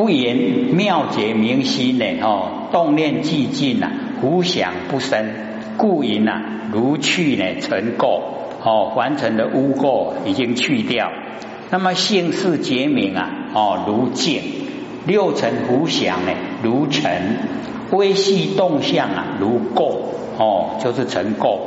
不言妙解明心呢，哦，动念寂静啊，无想不生，故因啊，如去呢尘垢，哦，凡尘的污垢已经去掉。那么性是结明啊，哦，如镜；六尘无想呢，如尘；微细动向啊，如垢，哦，就是尘垢。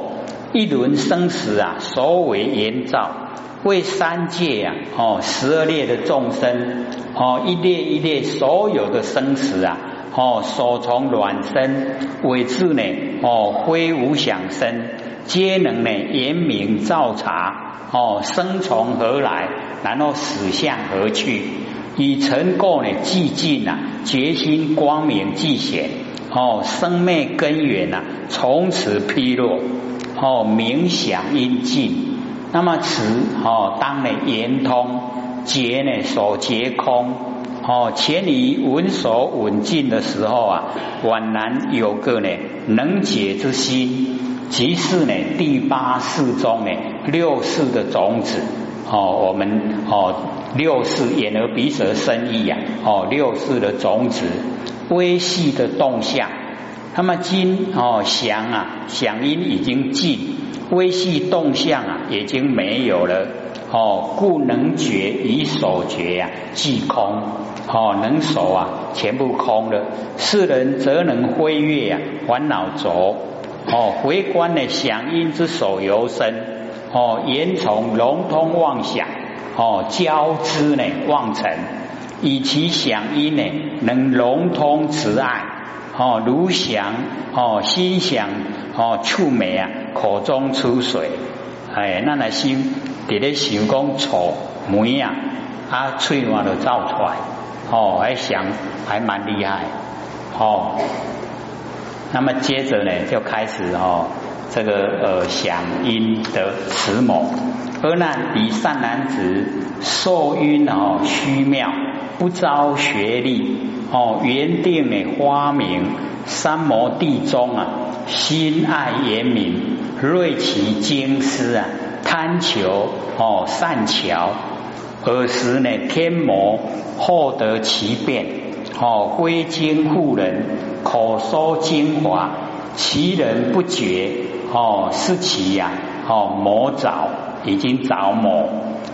一轮生死啊，所为言照。为三界呀，哦，十二列的众生，哦，一列一列所有的生死啊，哦，所从卵生，为智呢，哦，非无想生，皆能呢，言明照察，哦，生从何来，然后死向何去，以成垢呢，寂静啊，决心光明寂显，哦，生灭根源呐，从此披落，哦，冥想阴尽。那么此哦，当呢圆通结呢所结空哦，前离闻所闻尽的时候啊，宛然有个呢能解之心，即是呢第八世中呢六世的种子哦，我们哦六世眼耳鼻舌身意呀哦六世的种子微细的动向，那么今哦想啊想因已经尽。微细动向啊，已经没有了哦，故能觉以所觉呀，即空哦，能守啊，全部空了。世人则能飞跃呀，烦恼浊哦，回观呢，响音之手由生哦，言从融通妄想哦，交织呢妄尘，以其响音呢，能融通慈爱哦，如想哦，心想哦，触美啊。口中出水，哎，那那心伫咧想讲错梅啊，啊，嘴话都造出来，哦，还想还蛮厉害，哦，那么接着呢，就开始哦，这个呃响音的慈母，而那彼善男子受晕哦虚妙，不招学历，哦，原定的花名三摩地中啊，心爱严明。锐其精思啊，贪求哦善巧，尔时呢天魔获得其变哦归经护人，口说精华，其人不觉哦是其呀哦魔着已经着魔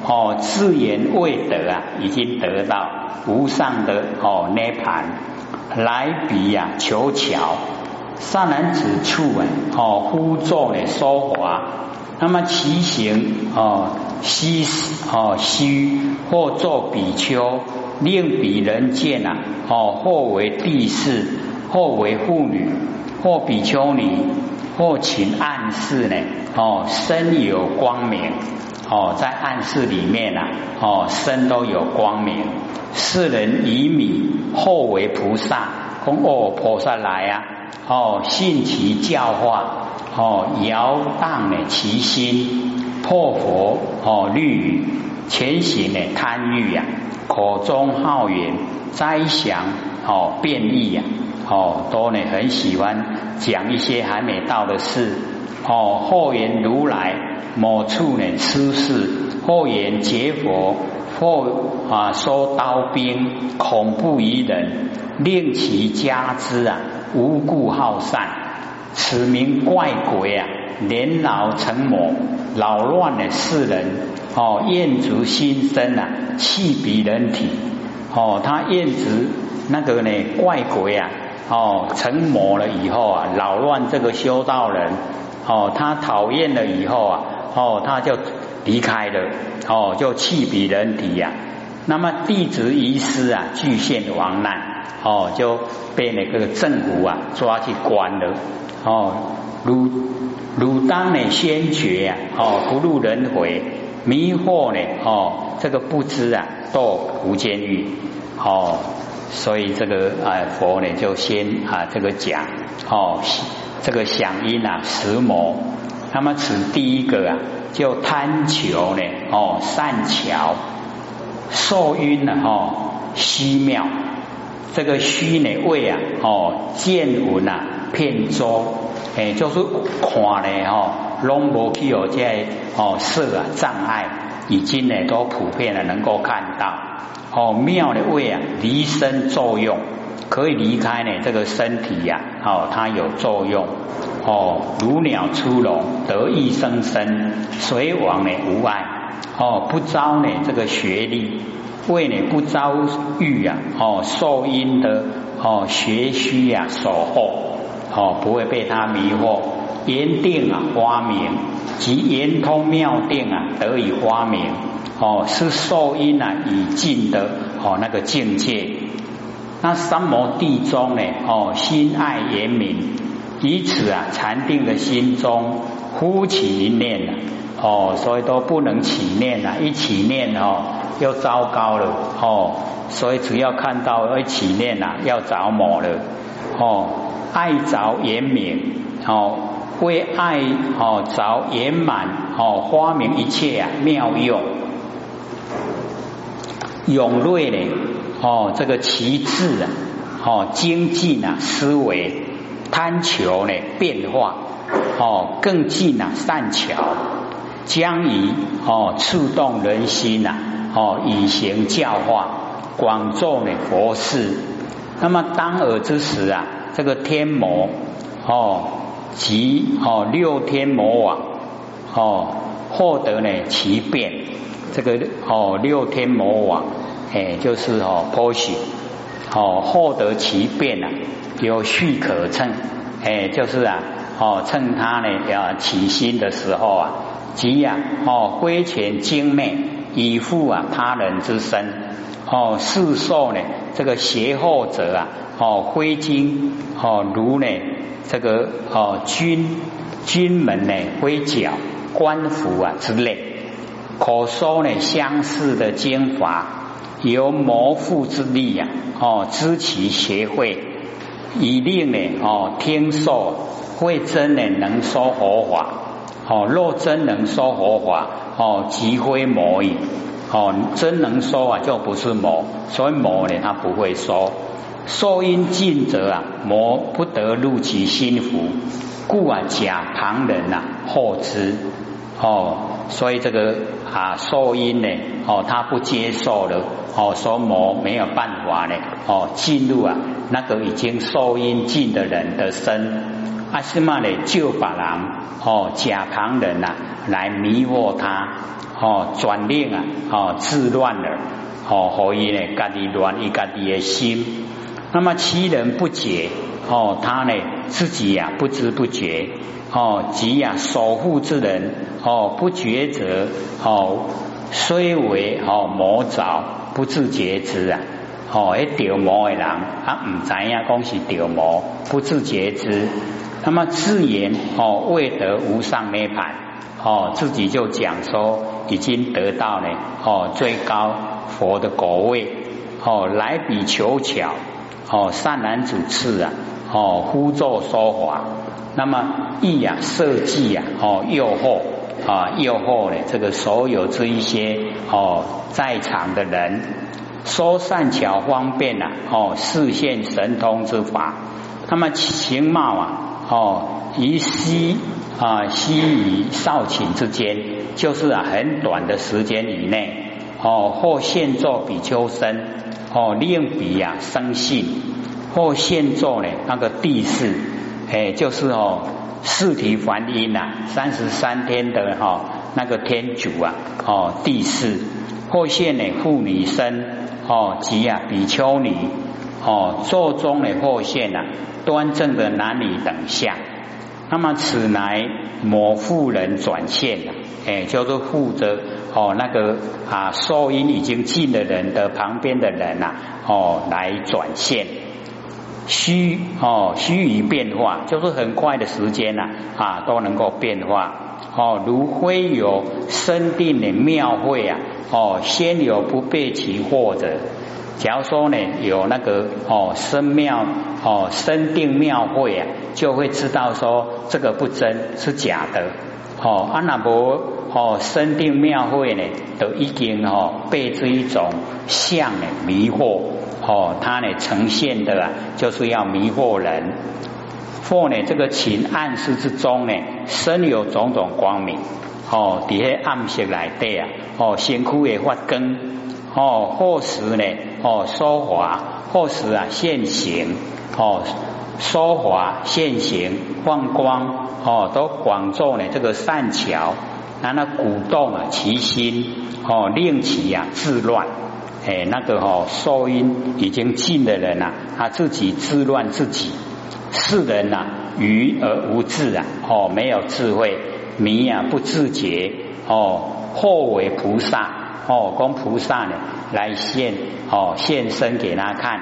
哦自言未得啊已经得到无上的哦涅盘来比呀求巧。善男子处啊，哦，呼作呢说华，那么其行哦，虚哦虚，或作比丘，令彼人见啊，哦，或为帝士，或为妇女，或比丘尼，或请暗示呢，哦，身有光明，哦，在暗示里面啊，哦，身都有光明，世人以米，或为菩萨，供哦菩萨来啊。哦，信其教化，哦，摇荡呢其心，破佛哦律语，前行呢贪欲呀，口中好言，灾祥哦变异呀，哦都呢很喜欢讲一些还没到的事，哦或言如来某处呢出世，或言结佛，或啊说刀兵恐怖于人，令其加之啊。无故好善，此名怪鬼啊！年老成魔，扰乱了世人哦，厌足心生啊，气比人体哦，他厌足那个呢怪鬼啊哦，成魔了以后啊，扰乱这个修道人哦，他讨厌了以后啊哦，他就离开了哦，就弃彼人体呀。那么弟子遗失啊，具现亡难。哦，就被那个政府啊抓去关了。哦，汝汝当呢先觉啊，哦不入轮回，迷惑呢，哦这个不知啊堕无间狱。哦，所以这个啊佛呢就先啊这个讲，哦这个响音啊十魔。那么此第一个啊，就贪求呢，哦善巧受晕了，哦虚妙。这个虚呢位啊，哦见闻啊片周，哎就是看呢哦，拢无去有这哦色啊障碍，已经呢都普遍的能够看到哦，妙的位啊，离身作用，可以离开呢这个身体呀，哦，它有作用，哦，如鸟出笼，得意生生，水往呢无碍，哦，不招呢这个学历，为呢不遭遇啊，哦，受因的哦学虚呀守候，哦，不会被他迷惑，言定啊花明，即言通妙定啊得以花明。哦，是受因啊，已尽的哦那个境界。那三摩地中呢，哦心爱严明，以此啊禅定的心中呼起一念啊，哦，所以都不能起念啊，一起念哦又糟糕了，哦，所以只要看到一起念呐，要着魔了，哦，爱着严明，哦为爱哦着圆满，哦发明一切啊妙用。勇锐呢？哦，这个旗帜啊，哦，精进啊，思维贪求呢，变化哦，更进啊，善巧将以哦，触动人心呐，哦，以行教化，广众呢佛事。那么当尔之时啊，这个天魔哦，及哦六天魔王哦，获得呢其变。这个哦，六天魔王，哎，就是哦，波许哦，获得其变啊，有序可乘，哎，就是啊，哦，趁他呢要起心的时候啊，即呀，哦，挥拳精媚，以赴啊他人之身，哦，世受呢这个邪后者啊，哦，挥金哦，如呢这个哦军军门呢挥角官服啊之类。可收呢，相似的经法，由魔父之力呀，哦，知其协会，以令呢，哦，听受会真呢，能说佛法，哦，若真能说佛法，哦，即非魔矣，哦，真能说啊，就不是魔，所以魔呢，他不会说，受因尽则啊，魔不得入其心腹，故啊，假旁人呐，惑之，哦。所以这个啊受因呢，哦，他不接受了，哦，说魔没有办法呢，哦，进入啊那个已经受因尽的人的身，阿是嘛呢，就把人哦假旁人呐来迷惑他，哦，转令啊，哦，自乱了，哦，何以呢，家己乱一家己的心，那么其人不解，哦，他呢自己呀不知不觉。哦，即呀，守护之人哦，不觉者哦，虽为哦魔爪，不自觉之啊！哦，一掉魔的人，他唔知呀，讲是掉魔，不自觉之。那么自言哦，未得无上涅盘哦，自己就讲说已经得到了哦最高佛的果位哦，来比求巧哦，善男子次啊哦，呼作说法。那么意啊设计呀哦诱惑啊诱惑呢这个所有这一些哦在场的人说善巧方便呐哦视现神通之法，那么形貌啊哦于西啊西与少顷之间，就是啊很短的时间以内哦或现作比丘身哦令比呀生信或现作呢那个地势。哎，就是哦，四体还阴呐，三十三天的哈那个天主啊，哦地势或现呢妇女身哦及啊比丘尼哦座中的或现呐端正的男女等相，那么此乃某妇人转现呐，哎叫做负责哦那个啊受音已经尽的人的旁边的人呐哦来转现。虚哦，虚于变化，就是很快的时间呐啊，都能够变化哦。如非有生定的妙会啊哦，先有不被其惑者。假如说呢有那个哦生妙哦生定妙会啊，就会知道说这个不真是假的哦。阿那伯哦生定妙会呢，都已经哦被这一种相呢迷惑。哦，它呢呈现的啊，就是要迷惑人。或呢，这个情暗示之中呢，身有种种光明。哦，底下暗色来底啊，哦，先苦也发根。哦，或时呢哦说华，或时啊现行哦说华现行放光哦都广作呢这个善巧，那那鼓动啊其心哦令其啊自乱。哎，那个哦，受因已经尽的人呐，他自己自乱自己。世人呐，愚而无智啊，哦，没有智慧，迷啊不自觉，哦，或为菩萨，哦，供菩萨呢来现，哦，现身给他看，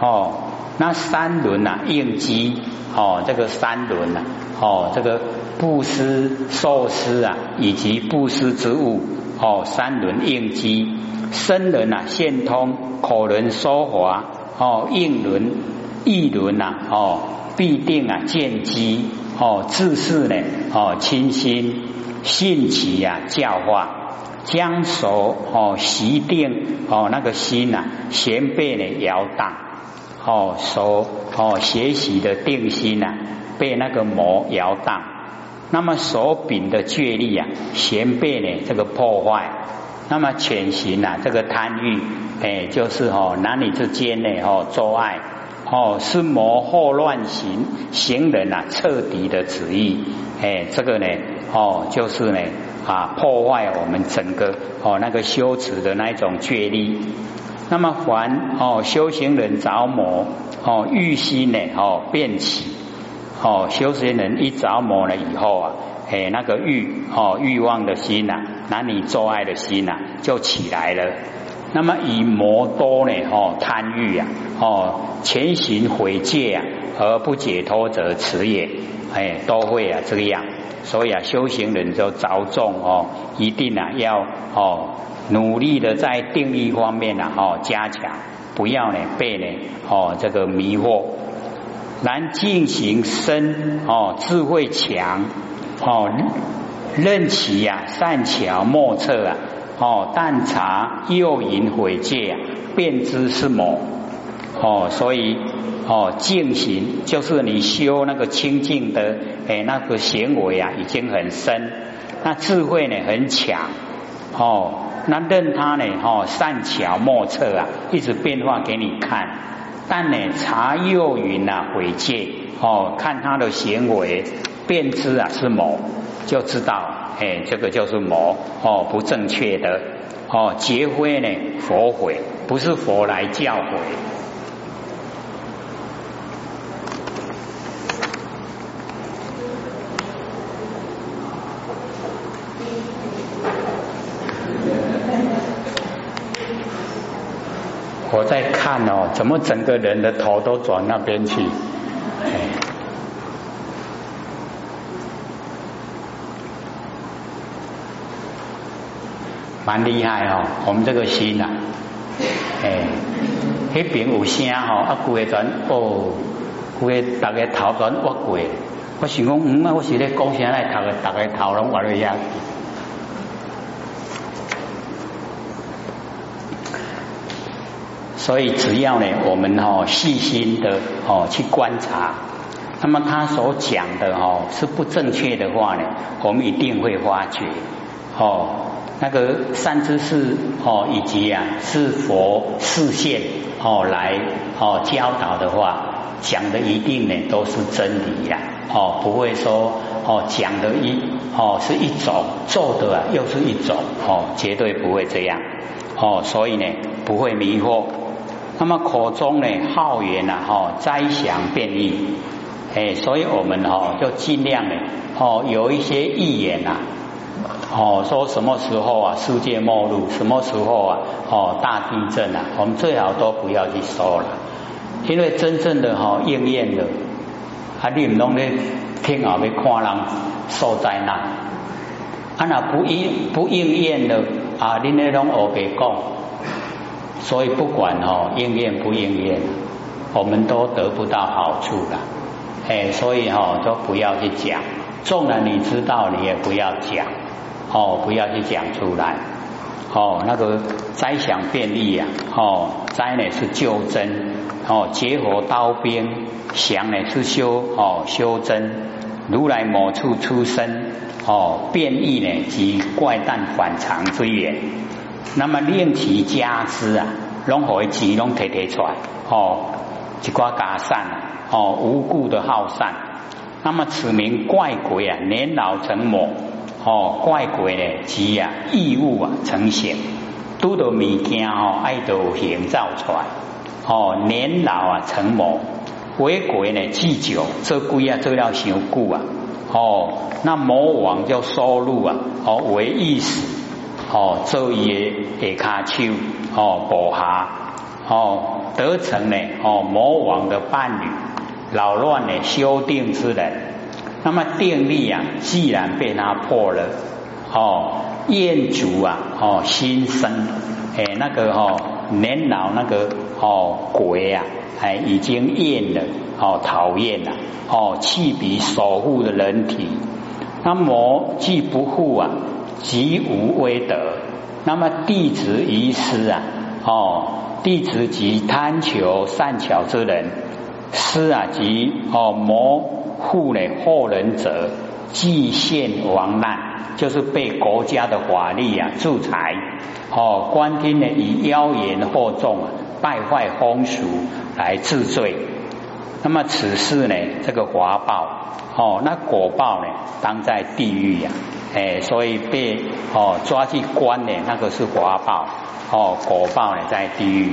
哦，那三轮呐应机，哦，这个三轮呐，哦，这个布施、受施啊，以及布施之物，哦，三轮应机。生轮呐，现通口轮说华哦，应轮意轮呐哦，必定啊见机哦，自是呢哦，清心信其呀教化，将手哦习定哦，那个心呐先被呢摇荡。哦，手哦学习的定心呐被那个魔摇荡，那么手柄的觉力啊弦被呢这个破坏。那么潜行啊，这个贪欲，哎，就是哦，男女之间呢，哦，做爱，哦，是魔惑乱行行人啊，彻底的旨意，哎，这个呢，哦，就是呢，啊，破坏我们整个哦那个修持的那一种觉力。那么凡哦修行人着魔，哦欲心呢，哦变起，哦修行人一着魔了以后啊。哎，那个欲哦，欲望的心呐，男女做爱的心呐，就起来了。那么以魔多呢，哦，贪欲呀，哦，前行毁戒啊，而不解脱者此也。哎，都会啊这个样。所以啊，修行人就着重哦，一定啊要哦努力的在定力方面呢，哦加强，不要呢被呢哦这个迷惑。难进行深哦，智慧强。哦，任其呀善巧莫测啊！哦，但察诱引毁戒啊，便知是魔。哦，所以哦，净行就是你修那个清净的哎那个行为啊，已经很深。那智慧呢很强。哦，那任他呢哦善巧莫测啊，一直变化给你看。但呢查幼云啊毁戒哦，看他的行为。便知啊是魔，就知道哎，这个就是魔哦，不正确的哦，结婚呢佛悔，不是佛来教诲。我在看哦，怎么整个人的头都转那边去？哎。蛮厉害哦，我们这个心呐，哎，那边有声吼，啊，规个转哦，规个大家头转挖过，我想讲，嗯啊，我是咧讲啥来，头个大家头拢挖了下。所以只要呢，我们哈细心的哦去观察，那么他所讲的哦是不正确的话呢，我们一定会发觉哦。那个善知识哦，以及啊是佛视线哦来哦教导的话，讲的一定呢都是真理呀哦，不会说哦讲的一哦是一种，做的啊又是一种哦，绝对不会这样哦，所以呢不会迷惑。那么口中呢好言呐哈灾祥变异，哎，所以我们哈就尽量呢哦有一些预言呐。哦，说什么时候啊世界末日？什么时候啊哦大地震啊？我们最好都不要去说了，因为真正的哈应验的，啊你唔拢咧听后要看人受灾难，啊那不应不应验的啊，你那拢学别讲，所以不管哦应验不应验，我们都得不到好处的，哎，所以哈都不要去讲，纵然你知道，你也不要讲。哦，不要去讲出来。哦，那个灾祥便利呀。哦，灾呢是救真。哦，结合刀兵，祥呢是修哦修真。如来某处出生。哦，变异呢即怪诞反常之源。那么令其家资啊，拢可以钱拢提提出来，哦，一寡加善哦，无故的好善。那么此名怪鬼啊，年老成魔，哦，怪鬼呢，即啊异物啊成形，拄到物件哦，爱都形造出来，哦，年老啊成魔，为鬼呢祭酒，这鬼啊做了伤久啊，哦，那魔王就收入啊，哦为意识。哦，昼夜下骹手，哦，部下，哦，得成呢，哦，魔王的伴侣，扰乱呢修定之人，那么定力啊，既然被他破了，哦，厌足啊，哦，心生，哎，那个哦，年老那个哦鬼啊，哎，已经厌了，哦，讨厌了，哦，弃彼守护的人体，那魔既不护啊。即无威德，那么弟子遗失啊，哦，弟子即贪求善巧之人，师啊即哦模护呢后人者，既陷亡难，就是被国家的法律啊助裁，哦，官厅呢以妖言惑众啊，败坏风俗来治罪，那么此事呢这个华报，哦，那果报呢当在地狱呀。哎，所以被哦抓去关呢，那个是华报哦，果报呢在地狱。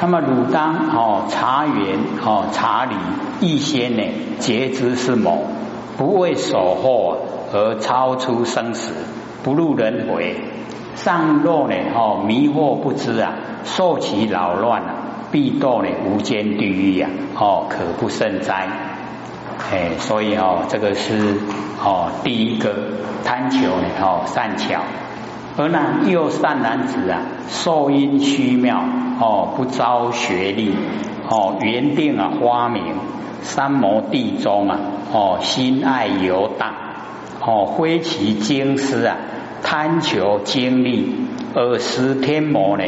那么汝当哦茶缘哦茶理一些呢，皆知是谋，不为守候而超出生死，不入轮回，上落呢哦迷惑不知啊，受其扰乱啊，必堕呢无间地狱啊，哦可不胜哉。哎，所以哦，这个是哦第一个贪求呢哦善巧，而那又善男子啊，受因虚妙哦，不招学历哦，原定啊花名三摩地中啊哦，心爱游荡哦，挥其精思啊，贪求精力而失天魔呢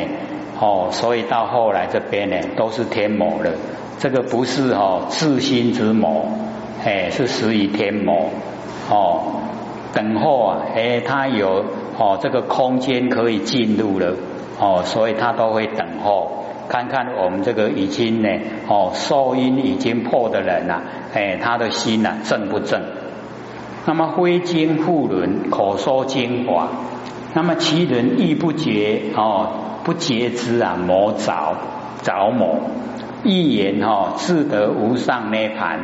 哦，所以到后来这边呢都是天魔了，这个不是哦自心之魔。哎，是属于天魔哦，等候啊，哎，他有哦这个空间可以进入了哦，所以他都会等候，看看我们这个已经呢哦受因已经破的人呐，哎，他的心呐正不正？那么挥金复轮，口说精华，那么其人亦不觉哦，不觉知啊，魔着着魔，一言哦自得无上涅盘。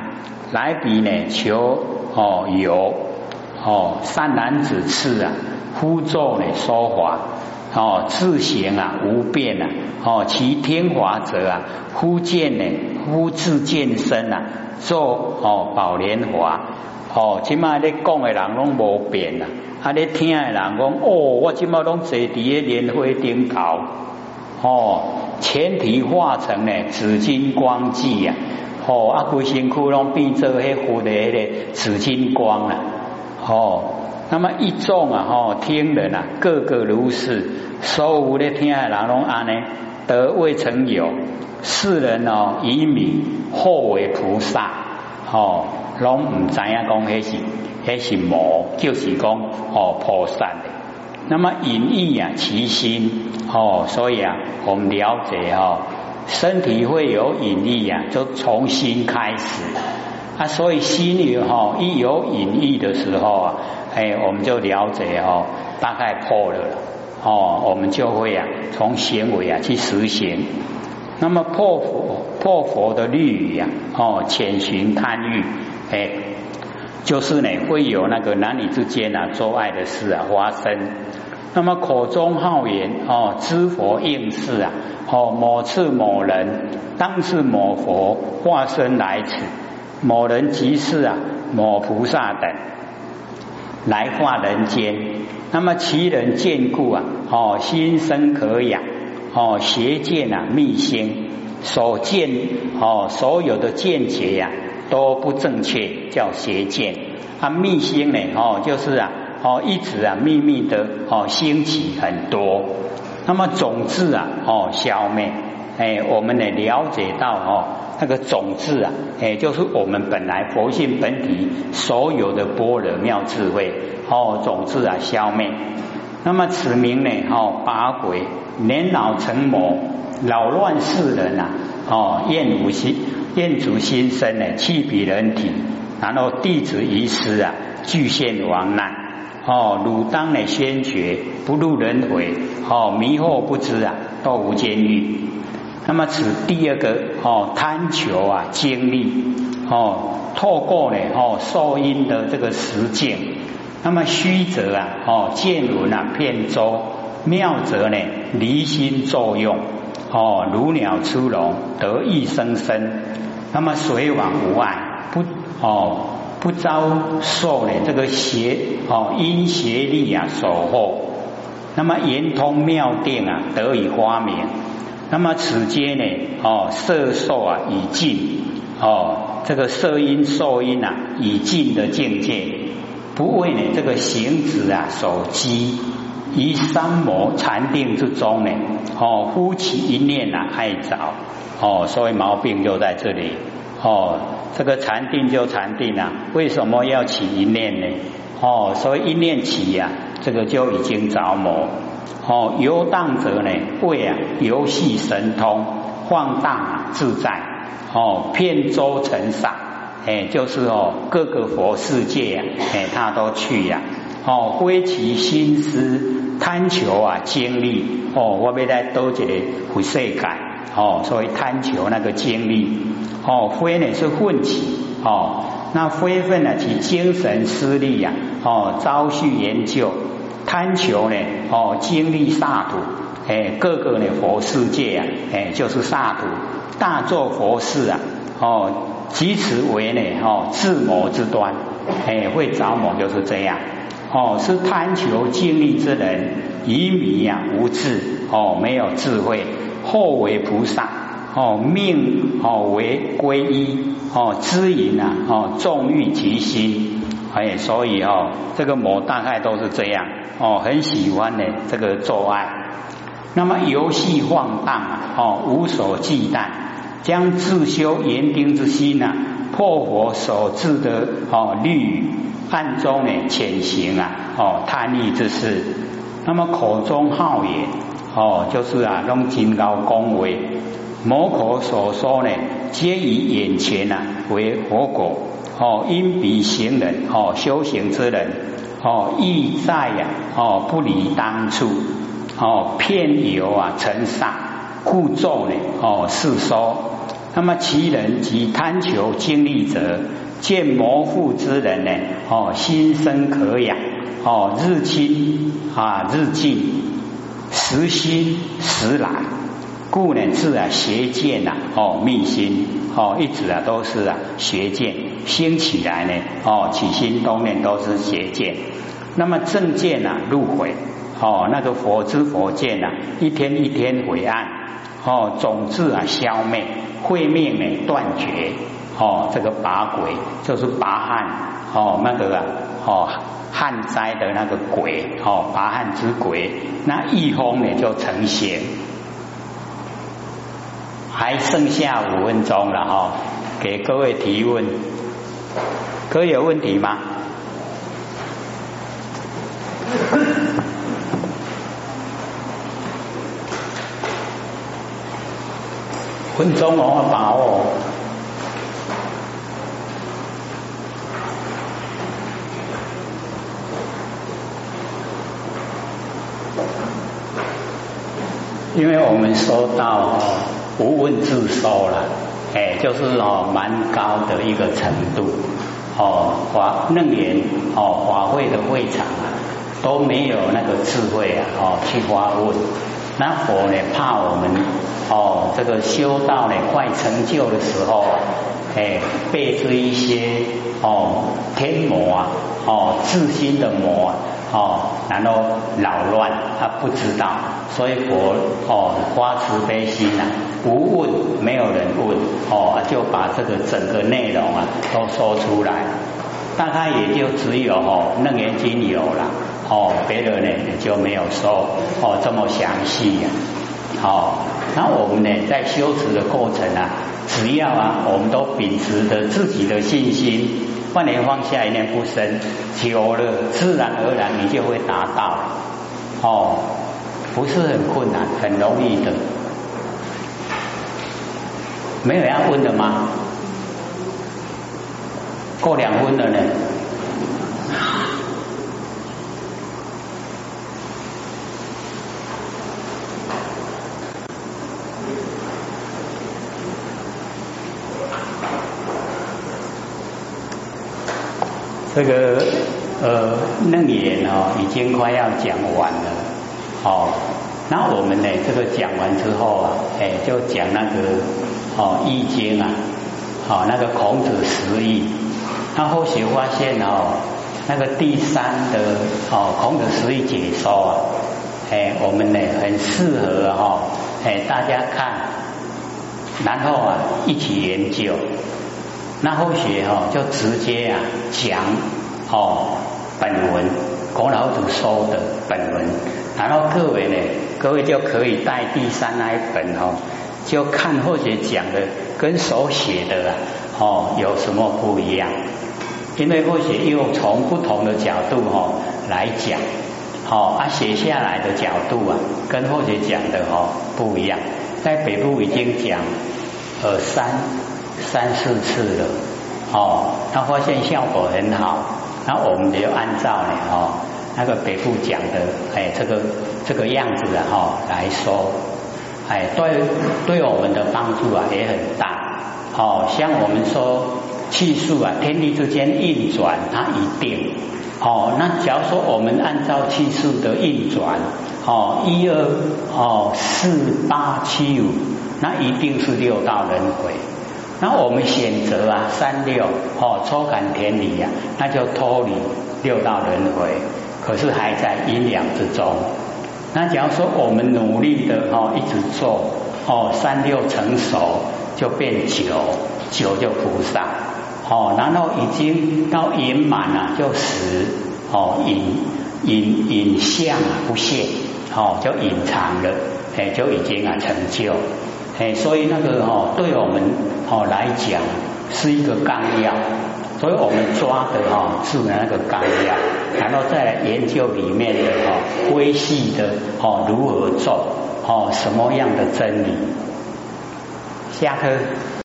来比呢求哦有哦善男子次啊呼作呢说法哦自行啊无变啊哦其天华者啊呼见呢呼自见身啊做哦宝莲华哦起码你讲的人拢无变啊啊你听的人讲哦我起码拢坐伫个莲花顶头哦前提化成呢紫金光际呀。哦，啊，规身躯拢变做迄佛的迄个紫金光啊！哦，那么一众啊，吼，听人啊，个个如是，所有的听的人拢安呢，得未曾有世人哦，以名或为菩萨，哦，拢唔知影讲迄是迄是魔，就是讲哦菩萨的。那么隐逸啊，其心哦，所以啊，我们了解哦。身体会有引力呀，就从心开始啊，所以心里哈一有引力的时候啊，哎，我们就了解哦，大概破了哦，我们就会啊从行为啊去实行。那么破佛破佛的律仪呀，哦，潜寻贪欲，哎，就是呢会有那个男女之间啊做爱的事啊发生。那么口中好言哦，知佛应是啊，哦某次某人当是某佛化身来此，某人即是啊某菩萨等来化人间。那么其人见故啊，哦心生可养，哦邪见啊密心所见哦所有的见解呀都不正确，叫邪见。啊密心呢哦就是啊。哦，一直啊，秘密的哦，兴起很多。那么种子啊，哦，消灭。哎，我们呢了解到哦，那个种子啊，哎，就是我们本来佛性本体所有的般若妙智慧。哦，种子啊，消灭。那么此名呢，哦，八鬼年老成魔，扰乱世人呐，哦，厌无心，厌足心生呢，气比人体，然后弟子遗失啊，具现亡难，哦，汝当呢先觉，不入轮回，哦，迷惑不知啊，堕无间狱。那么此第二个哦，贪求啊，经历哦，透过呢哦，受因的这个实践，那么虚则啊哦，见闻啊，遍周妙则呢，离心作用哦，如鸟出笼，得意生生。那么水往无碍，不哦，不遭受呢这个邪哦因邪力啊守候。那么圆通妙定啊，得以发明。那么此间呢，哦，色受啊已尽，哦，这个色因受因啊已尽的境界，不为呢这个行止啊所积，于三摩禅定之中呢，哦，呼起一念啊爱着，哦，所以毛病就在这里，哦，这个禅定就禅定啊，为什么要起一念呢？哦，所以一念起呀，这个就已经着魔。哦，游荡者呢，为啊游戏神通，放荡自在，哦，遍周尘上，哎，就是哦各个佛世界啊，哎，他都去呀，哦，挥其心思，贪求啊经历，哦，我被在多这个回世界，哦，所以贪求那个经历，哦，灰呢是混起，哦，那灰分呢其精神失利呀，哦，朝夕研究。贪求呢，哦，经历萨土，哎，各个呢佛世界啊，哎，就是萨土，大做佛事啊，哦，即此为呢，哦，自谋之端，哎，会着魔就是这样，哦，是贪求经历之人，愚迷呀，无智，哦，没有智慧，后为菩萨，哦，命哦为皈依，哦，知淫啊，哦，纵欲其心，哎，所以哦，这个魔大概都是这样。哦，很喜欢呢，这个做爱，那么游戏放荡啊，哦，无所忌惮，将自修严定之心呐，破佛所制的哦律，暗中呢潜行啊，哦贪欲之事，那么口中好言，哦，就是啊用金高恭维，某口所说呢，皆以眼前呐为佛果，哦，因彼行人，哦，修行之人。哦，意在呀，哦，不离当初，哦，偏游啊，成上故作呢，哦，世说。那么其人及贪求经历者，见模糊之人呢，哦，心生可养，哦，日清啊，日进，时心时来，故呢自啊邪见呐，哦，密心，哦，一直啊都是啊邪见兴起来呢，哦，起心动念都是邪见。那么正见呐入毁哦，那个佛之佛见呐，一天一天毁暗哦，总之啊消灭，会灭呢断绝哦，这个拔鬼就是拔汉哦，那个啊哦旱灾的那个鬼哦，拔汉之鬼，那一风呢就成仙。还剩下五分钟了哈，给各位提问，各位有问题吗？分钟我把握，因为我们说到无问自收了，哎，就是哦蛮高的一个程度，哦华楞严哦华会的会场啊。都没有那个智慧啊，哦，去发问。那佛呢，怕我们哦，这个修道呢，快成就的时候，哎，被这一些哦天魔啊，哦自心的魔啊，哦，然后扰乱，他不知道，所以佛哦发慈悲心呐，不问，没有人问，哦，就把这个整个内容啊都说出来，大概也就只有哦楞严经有了。哦，别的呢就没有说哦这么详细呀。好，那我们呢在修持的过程啊，只要啊我们都秉持着自己的信心，万年放下一念不生，久了自然而然你就会达到。哦，不是很困难，很容易的。没有要问的吗？过两分了呢。这个呃楞严哦，已经快要讲完了哦。那我们呢，这个讲完之后啊，哎，就讲那个哦易经啊，哦那个孔子十义。那后续发现哦，那个第三的哦孔子十义解说啊，哎，我们呢很适合哈，哎大家看，然后啊一起研究。那后学哈就直接啊讲哦本文，国老祖说的本文，然后各位呢，各位就可以带第三那一本哦，就看后学讲的跟手写的哦有什么不一样？因为后学又从不同的角度哈来讲，好啊写下来的角度啊跟后学讲的哈不一样，在北部已经讲呃三。三四次了，哦，他发现效果很好，那我们就按照呢，哦，那个北部讲的，哎，这个这个样子的哈来说，哎，对对我们的帮助啊也很大，哦，像我们说气数啊，天地之间运转，它一定，哦，那假如说我们按照气数的运转，哦，一二哦四八七五，那一定是六道轮回。那我们选择啊，三六哦，抽感田里呀，那就脱离六道轮回，可是还在阴阳之中。那假如说我们努力的哦，一直做哦，三六成熟就变九，九就菩萨哦，然后已经到圆满了就十哦，隐隐隐相不现哦，就隐藏了，哎，就已经啊成就。哎，所以那个哦，对我们哦来讲是一个纲要，所以我们抓的哈是那个纲要，然后再来研究里面的哈微细的哦如何做哦什么样的真理，下课。